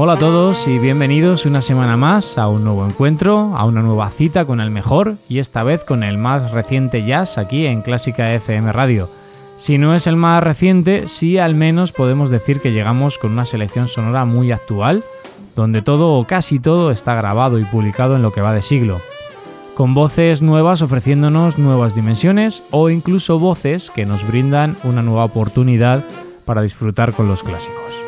Hola a todos y bienvenidos una semana más a un nuevo encuentro, a una nueva cita con el mejor y esta vez con el más reciente jazz aquí en Clásica FM Radio. Si no es el más reciente, sí al menos podemos decir que llegamos con una selección sonora muy actual, donde todo o casi todo está grabado y publicado en lo que va de siglo. Con voces nuevas ofreciéndonos nuevas dimensiones o incluso voces que nos brindan una nueva oportunidad para disfrutar con los clásicos.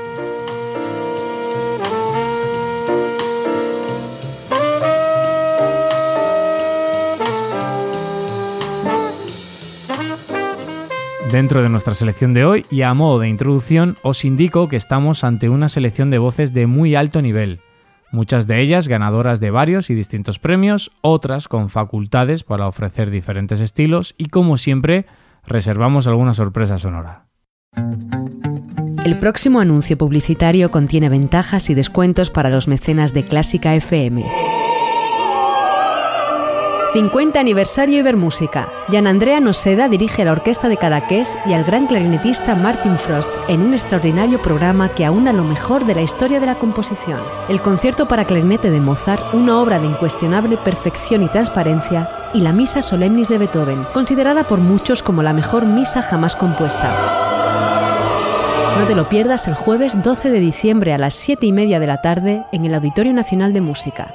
Dentro de nuestra selección de hoy y a modo de introducción os indico que estamos ante una selección de voces de muy alto nivel, muchas de ellas ganadoras de varios y distintos premios, otras con facultades para ofrecer diferentes estilos y como siempre reservamos alguna sorpresa sonora. El próximo anuncio publicitario contiene ventajas y descuentos para los mecenas de Clásica FM. 50 aniversario Ibermúsica. Jan Andrea Noseda dirige la orquesta de Cadaqués y al gran clarinetista Martin Frost en un extraordinario programa que aúna lo mejor de la historia de la composición. El concierto para clarinete de Mozart, una obra de incuestionable perfección y transparencia, y la Misa Solemnis de Beethoven, considerada por muchos como la mejor misa jamás compuesta. No te lo pierdas el jueves 12 de diciembre a las 7 y media de la tarde en el Auditorio Nacional de Música.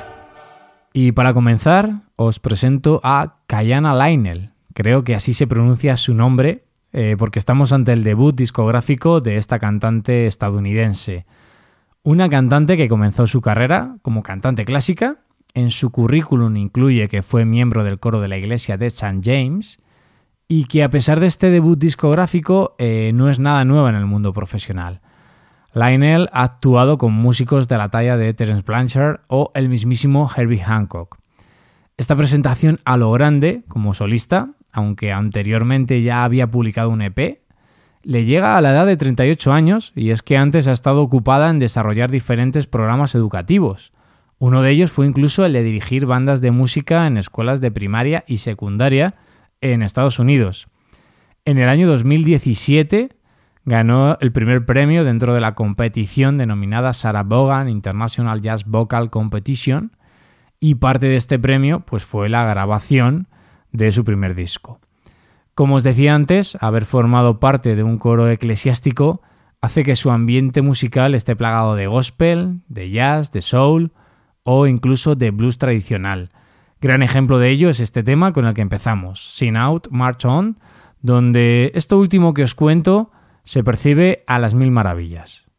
Y para comenzar, os presento a Kayana Lionel. Creo que así se pronuncia su nombre, eh, porque estamos ante el debut discográfico de esta cantante estadounidense. Una cantante que comenzó su carrera como cantante clásica. En su currículum incluye que fue miembro del coro de la iglesia de St. James y que a pesar de este debut discográfico eh, no es nada nueva en el mundo profesional. Lionel ha actuado con músicos de la talla de Terence Blanchard o el mismísimo Herbie Hancock. Esta presentación a lo grande, como solista, aunque anteriormente ya había publicado un EP, le llega a la edad de 38 años y es que antes ha estado ocupada en desarrollar diferentes programas educativos. Uno de ellos fue incluso el de dirigir bandas de música en escuelas de primaria y secundaria en Estados Unidos. En el año 2017 ganó el primer premio dentro de la competición denominada Sarah Vaughan International Jazz Vocal Competition y parte de este premio pues fue la grabación de su primer disco. Como os decía antes, haber formado parte de un coro eclesiástico hace que su ambiente musical esté plagado de gospel, de jazz, de soul o incluso de blues tradicional. Gran ejemplo de ello es este tema con el que empezamos, Sin Out, March On, donde esto último que os cuento se percibe a las mil maravillas.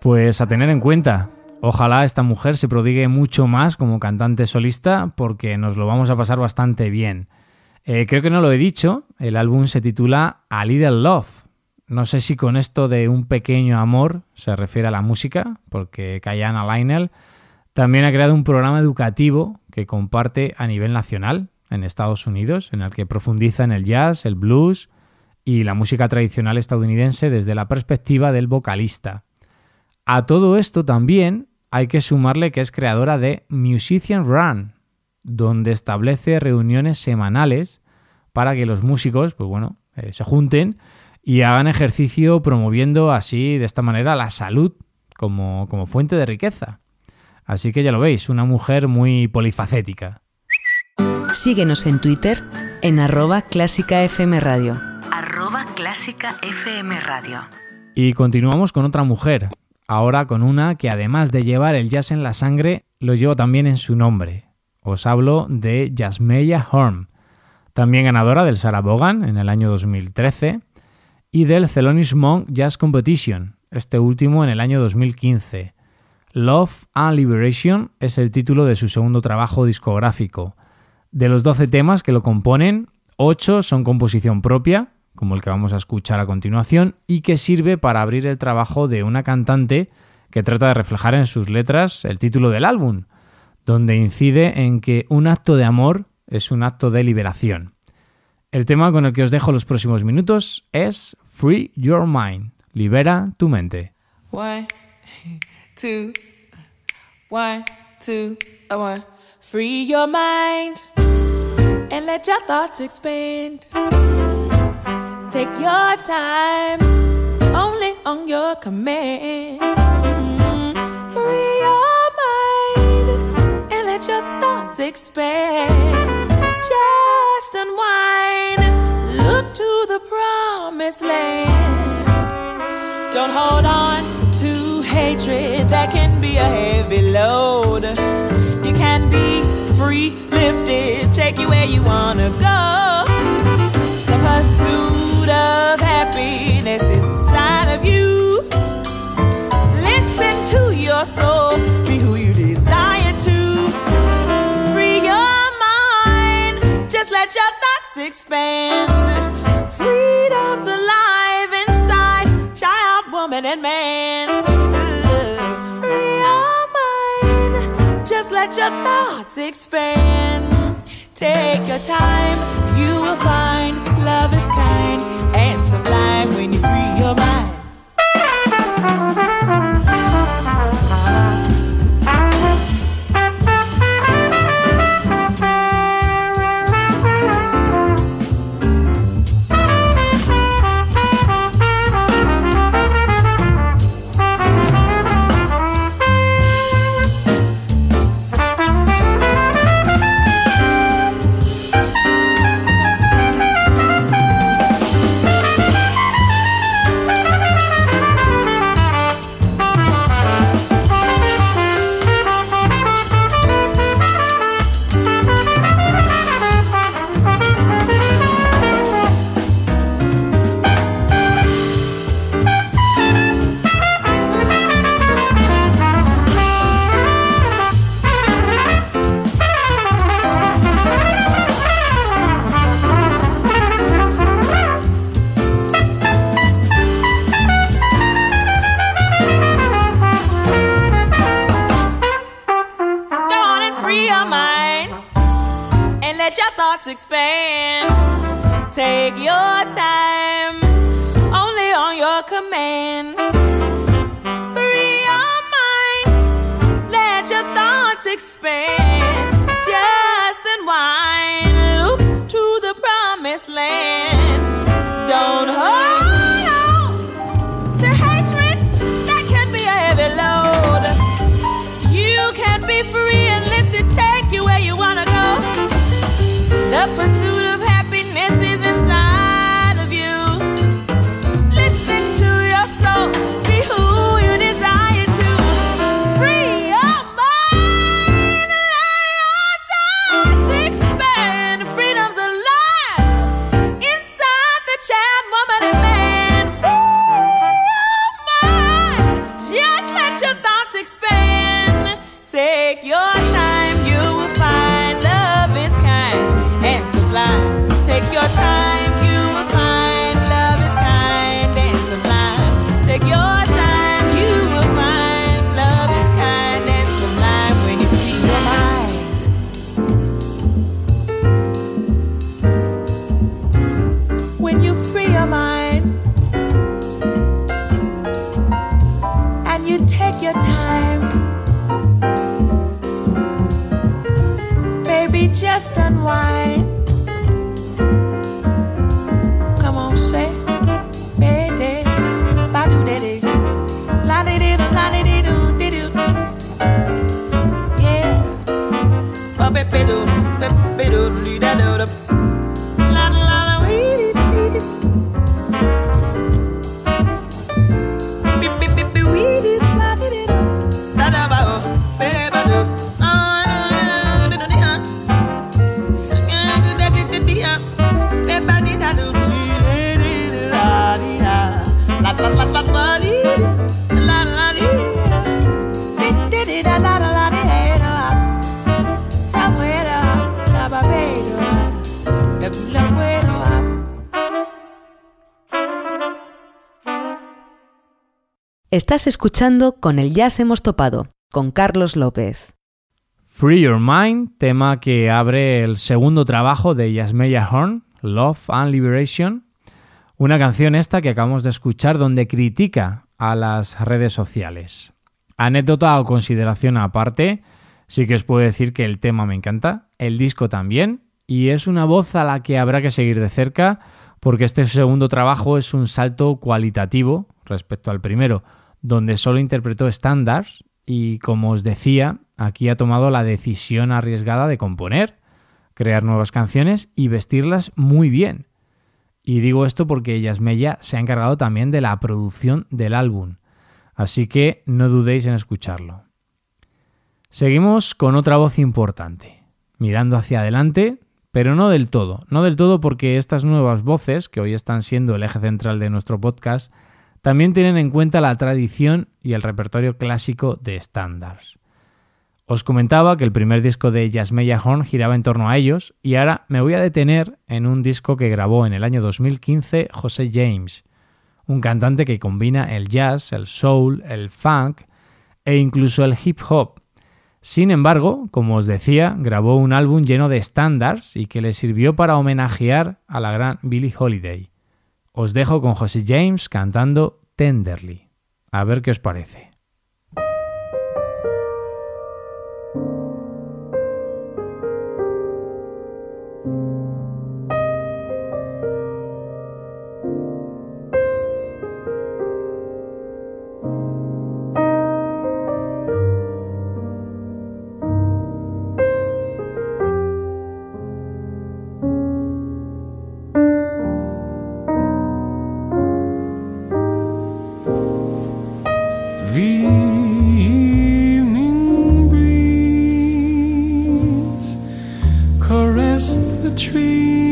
Pues a tener en cuenta. Ojalá esta mujer se prodigue mucho más como cantante solista porque nos lo vamos a pasar bastante bien. Eh, creo que no lo he dicho, el álbum se titula A Little Love. No sé si con esto de un pequeño amor se refiere a la música, porque Kayana Lionel también ha creado un programa educativo que comparte a nivel nacional en Estados Unidos, en el que profundiza en el jazz, el blues y la música tradicional estadounidense desde la perspectiva del vocalista. A todo esto también hay que sumarle que es creadora de Musician Run, donde establece reuniones semanales para que los músicos, pues bueno, eh, se junten y hagan ejercicio promoviendo así de esta manera la salud como, como fuente de riqueza. Así que ya lo veis, una mujer muy polifacética. Síguenos en Twitter en arroba clásica FM Radio. Arroba Clásica FM Radio. Y continuamos con otra mujer, ahora con una que además de llevar el jazz en la sangre, lo lleva también en su nombre. Os hablo de Jasmeya Horn, también ganadora del Sarah Vaughan en el año 2013 y del Thelonious Monk Jazz Competition, este último en el año 2015. Love and Liberation es el título de su segundo trabajo discográfico. De los 12 temas que lo componen, 8 son composición propia, como el que vamos a escuchar a continuación, y que sirve para abrir el trabajo de una cantante que trata de reflejar en sus letras el título del álbum, donde incide en que un acto de amor es un acto de liberación. El tema con el que os dejo los próximos minutos es Free Your Mind, libera tu mente. One, two, one, two, a one. Free your mind and let your thoughts expand. Take your time, only on your command. Mhm. Free your mind and let your thoughts expand. Just unwind, look to the promised land. Don't hold on to hatred that can be a heavy load. You can be free, lifted, take you where you wanna go of happiness is inside of you. Listen to your soul, be who you desire to. Free your mind, just let your thoughts expand. Freedom's alive inside child, woman, and man. Free your mind, just let your thoughts expand. Take your time, you will find love is kind Estás escuchando Con el Jazz hemos topado, con Carlos López. Free Your Mind, tema que abre el segundo trabajo de Yasmeya Horn, Love and Liberation. Una canción esta que acabamos de escuchar donde critica a las redes sociales. Anécdota o consideración aparte, sí que os puedo decir que el tema me encanta, el disco también, y es una voz a la que habrá que seguir de cerca porque este segundo trabajo es un salto cualitativo respecto al primero, donde solo interpretó estándares y como os decía, aquí ha tomado la decisión arriesgada de componer, crear nuevas canciones y vestirlas muy bien. Y digo esto porque Yasmeya se ha encargado también de la producción del álbum, así que no dudéis en escucharlo. Seguimos con otra voz importante, mirando hacia adelante, pero no del todo, no del todo porque estas nuevas voces, que hoy están siendo el eje central de nuestro podcast, también tienen en cuenta la tradición y el repertorio clásico de estándares. Os comentaba que el primer disco de Jasmeya Horn giraba en torno a ellos y ahora me voy a detener en un disco que grabó en el año 2015 José James, un cantante que combina el jazz, el soul, el funk e incluso el hip hop. Sin embargo, como os decía, grabó un álbum lleno de estándares y que le sirvió para homenajear a la gran Billie Holiday. Os dejo con José James cantando Tenderly. A ver qué os parece. the tree.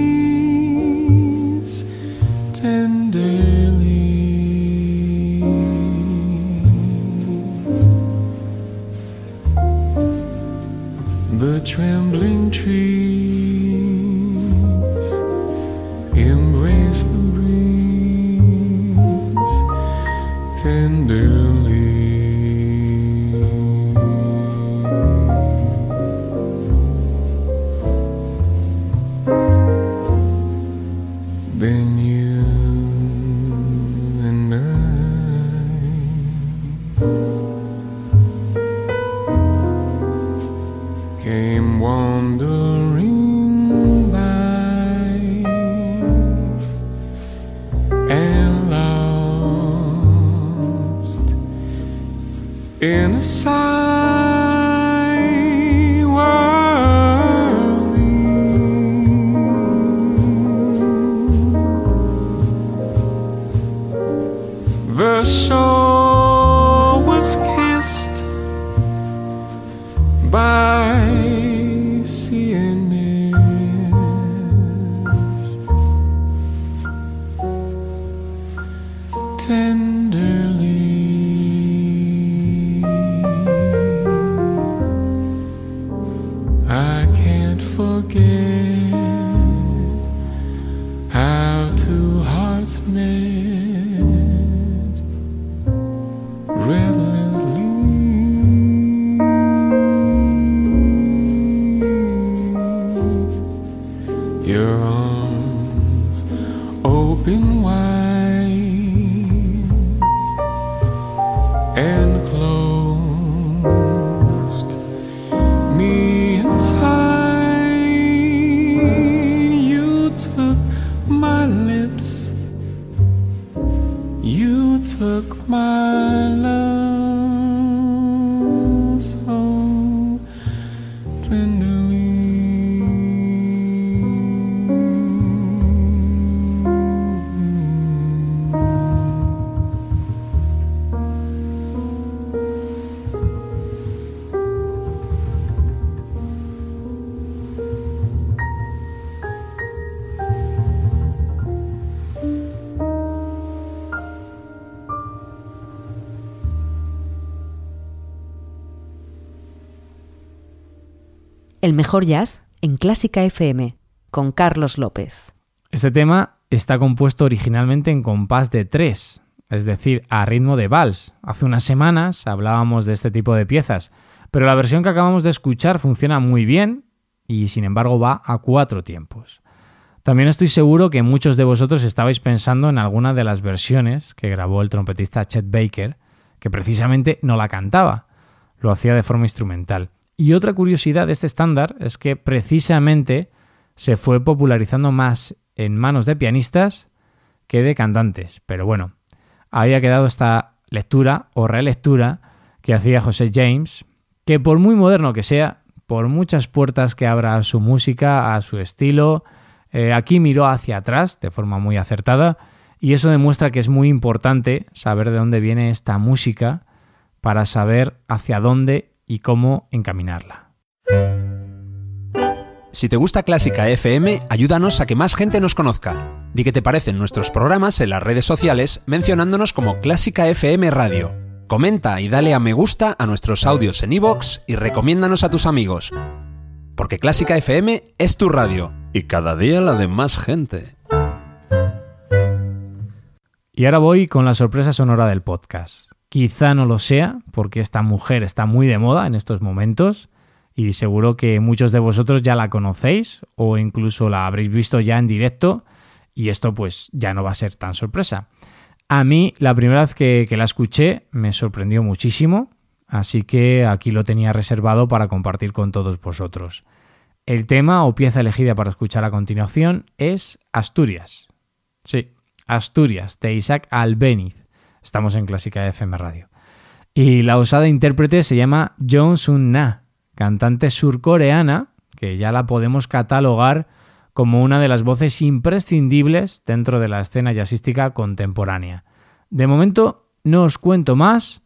took my love. El mejor jazz en Clásica FM, con Carlos López. Este tema está compuesto originalmente en compás de tres, es decir, a ritmo de vals. Hace unas semanas hablábamos de este tipo de piezas, pero la versión que acabamos de escuchar funciona muy bien y sin embargo va a cuatro tiempos. También estoy seguro que muchos de vosotros estabais pensando en alguna de las versiones que grabó el trompetista Chet Baker, que precisamente no la cantaba, lo hacía de forma instrumental. Y otra curiosidad de este estándar es que precisamente se fue popularizando más en manos de pianistas que de cantantes. Pero bueno, había quedado esta lectura o relectura que hacía José James, que por muy moderno que sea, por muchas puertas que abra a su música, a su estilo, eh, aquí miró hacia atrás de forma muy acertada y eso demuestra que es muy importante saber de dónde viene esta música para saber hacia dónde y cómo encaminarla. Si te gusta Clásica FM, ayúdanos a que más gente nos conozca. Di que te parecen nuestros programas en las redes sociales mencionándonos como Clásica FM Radio. Comenta y dale a me gusta a nuestros audios en iVoox y recomiéndanos a tus amigos. Porque Clásica FM es tu radio y cada día la de más gente. Y ahora voy con la sorpresa sonora del podcast. Quizá no lo sea, porque esta mujer está muy de moda en estos momentos y seguro que muchos de vosotros ya la conocéis o incluso la habréis visto ya en directo y esto pues ya no va a ser tan sorpresa. A mí la primera vez que, que la escuché me sorprendió muchísimo, así que aquí lo tenía reservado para compartir con todos vosotros. El tema o pieza elegida para escuchar a continuación es Asturias. Sí, Asturias, de Isaac Albeniz. Estamos en Clásica FM Radio. Y la osada intérprete se llama Jong Sun Na, cantante surcoreana, que ya la podemos catalogar como una de las voces imprescindibles dentro de la escena jazzística contemporánea. De momento no os cuento más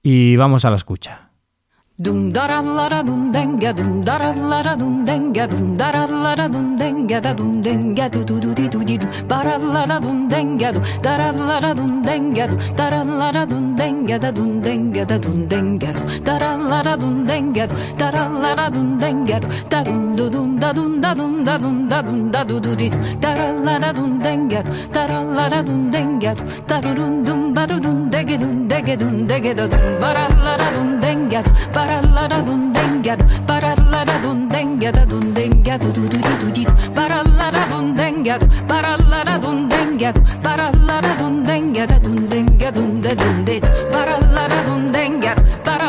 y vamos a la escucha. Dum darallara dum denge dum darallara dum denge dum darallara dum denge da dum denge du du du di du di du. Barallara dum denge du. Darallara dum denge du. Darallara dum denge da dum denge da dum denge du. Daral la da dun denget da da la da dun denget da dun du dun da dun da dun da dun da dun da du du di da da la da dun denget da da la da dun denget da du dun dun ba du dun de ge dun de ge dun de ge da dun ba da la da dun denget ba da la da dun denget ba da la da dun denget da dun denget du du du du dit ba da la da dun denget ba da la da dun denget ba da la da dun denget da dun denget dun de dun dit ba da la da dun denget ba da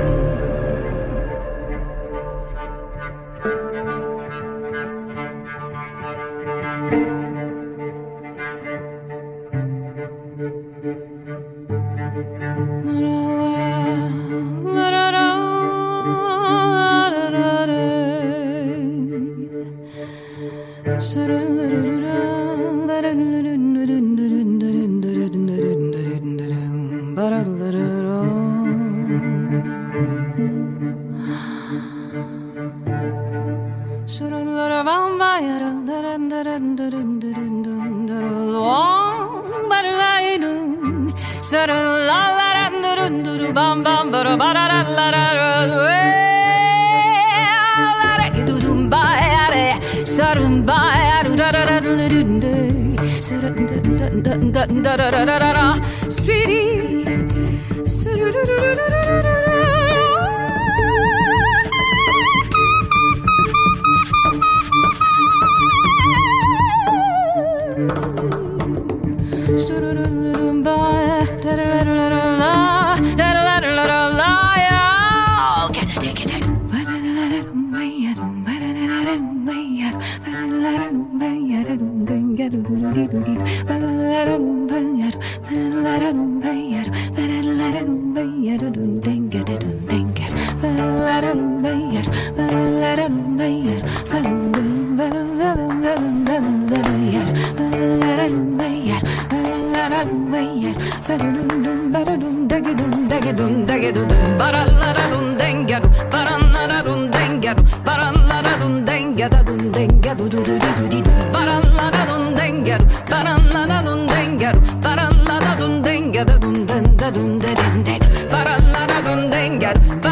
Sweetie Paralla da dun denga dun den da dun de den de Paralla da dun da dun, ba ra la da dun denga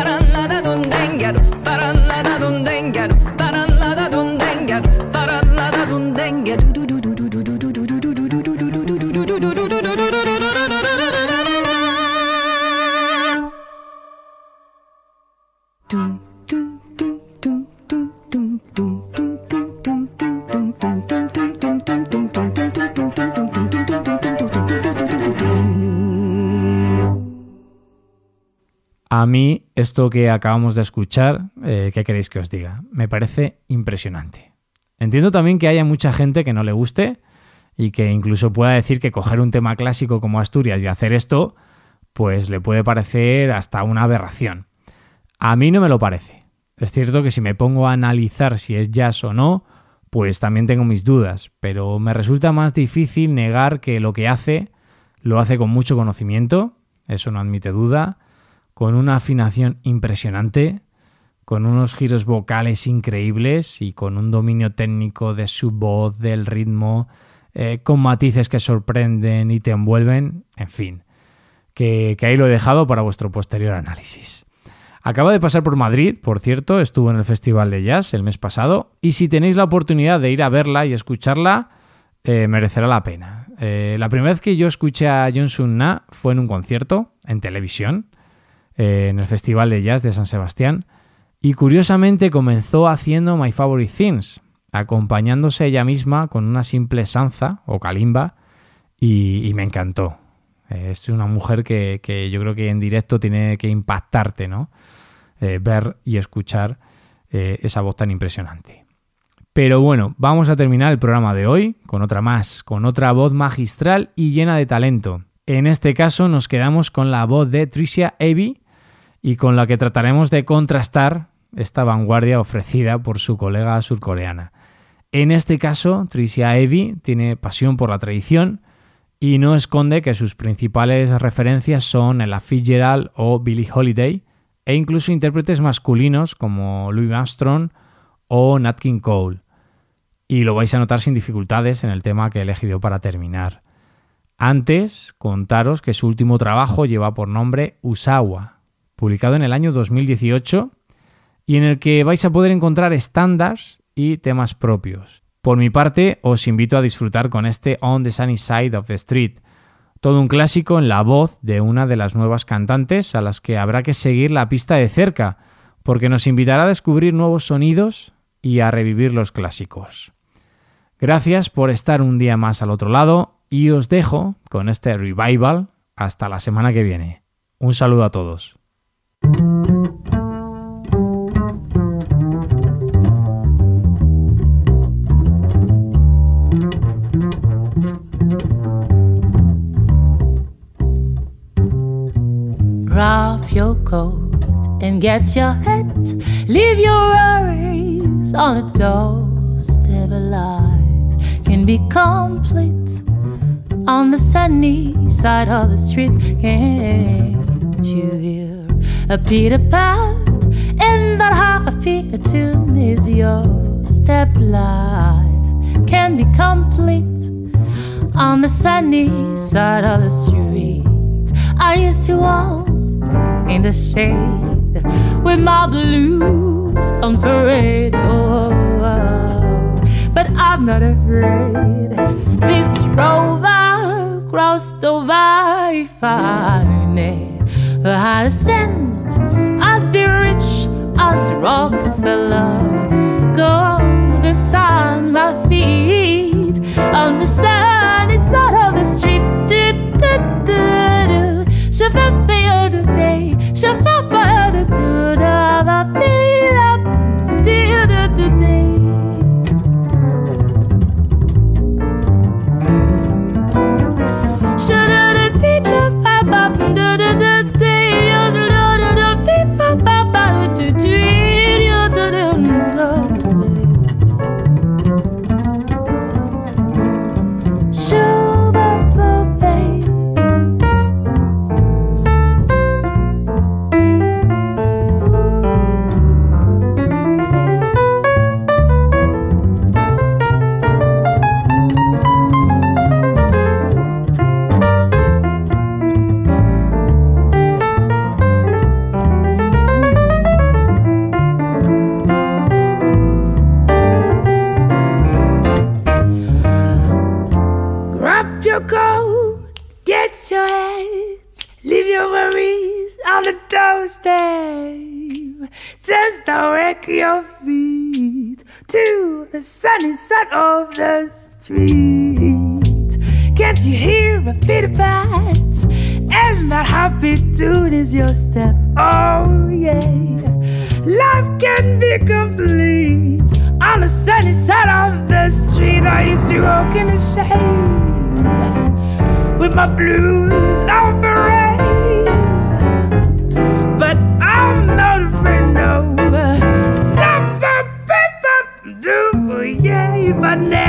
A mí, esto que acabamos de escuchar, eh, ¿qué queréis que os diga? Me parece impresionante. Entiendo también que haya mucha gente que no le guste y que incluso pueda decir que coger un tema clásico como Asturias y hacer esto, pues le puede parecer hasta una aberración. A mí no me lo parece. Es cierto que si me pongo a analizar si es jazz o no, pues también tengo mis dudas, pero me resulta más difícil negar que lo que hace lo hace con mucho conocimiento, eso no admite duda, con una afinación impresionante, con unos giros vocales increíbles y con un dominio técnico de su voz, del ritmo, eh, con matices que sorprenden y te envuelven, en fin, que, ahí lo he dejado para vuestro posterior análisis. Acaba de pasar por Madrid, por cierto, estuvo en el Festival de Jazz el mes pasado, y si tenéis la oportunidad de ir a verla y escucharla, eh, merecerá la pena. Eh, la primera vez que yo escuché a Johnson Na fue en un concierto, en televisión, eh, en el Festival de Jazz de San Sebastián, y curiosamente comenzó haciendo My Favorite Things, acompañándose ella misma con una simple sanza o kalimba, y, me encantó. Es una mujer que, que, yo creo que en directo tiene que impactarte, ¿no? Eh, ver y escuchar eh, esa voz tan impresionante. Pero bueno, vamos a terminar el programa de hoy con otra más, con otra voz magistral y llena de talento. En este caso nos quedamos con la voz de Tricia Evie y con la que trataremos de contrastar esta vanguardia ofrecida por su colega surcoreana. En este caso, Tricia Evie tiene pasión por la tradición y no esconde que sus principales referencias son Ella Fitzgerald o Billie Holiday, e incluso intérpretes masculinos como Louis Armstrong o Nat King Cole. Y lo vais a notar sin dificultades en el tema que he elegido para terminar. Antes, contaros que su último trabajo lleva por nombre Usawa, publicado en el año 2018 y en el que vais a poder encontrar estándares y temas propios. Por mi parte, os invito a disfrutar con este On the Sunny Side of the Street, todo un clásico en la voz de una de las nuevas cantantes a las que habrá que seguir la pista de cerca, porque nos invitará a descubrir nuevos sonidos y a revivir los clásicos. Gracias por estar un día más al otro lado y os dejo con este revival hasta la semana que viene. Un saludo a todos. Off your coat and get your hat. Leave your worries on the doorstep. Life can be complete on the sunny side of the street. Can't you hear a Peter Pat? And that happy tune is your step. Life can be complete on the sunny side of the street. I used to walk in the shade with my blues on parade. Oh, oh, but I'm not afraid. This rover crossed over if I had a cent. I'd be rich as Rockefeller. Gold is on my feet on the sunny side of the street. Do, do, do, do. Shabbat! Sunny side of the street. Can't you hear a of bats? And that happy tune is your step. Oh, yeah. Life can be complete on the sunny side of the street. I used to walk in the shade with my blues on Monday!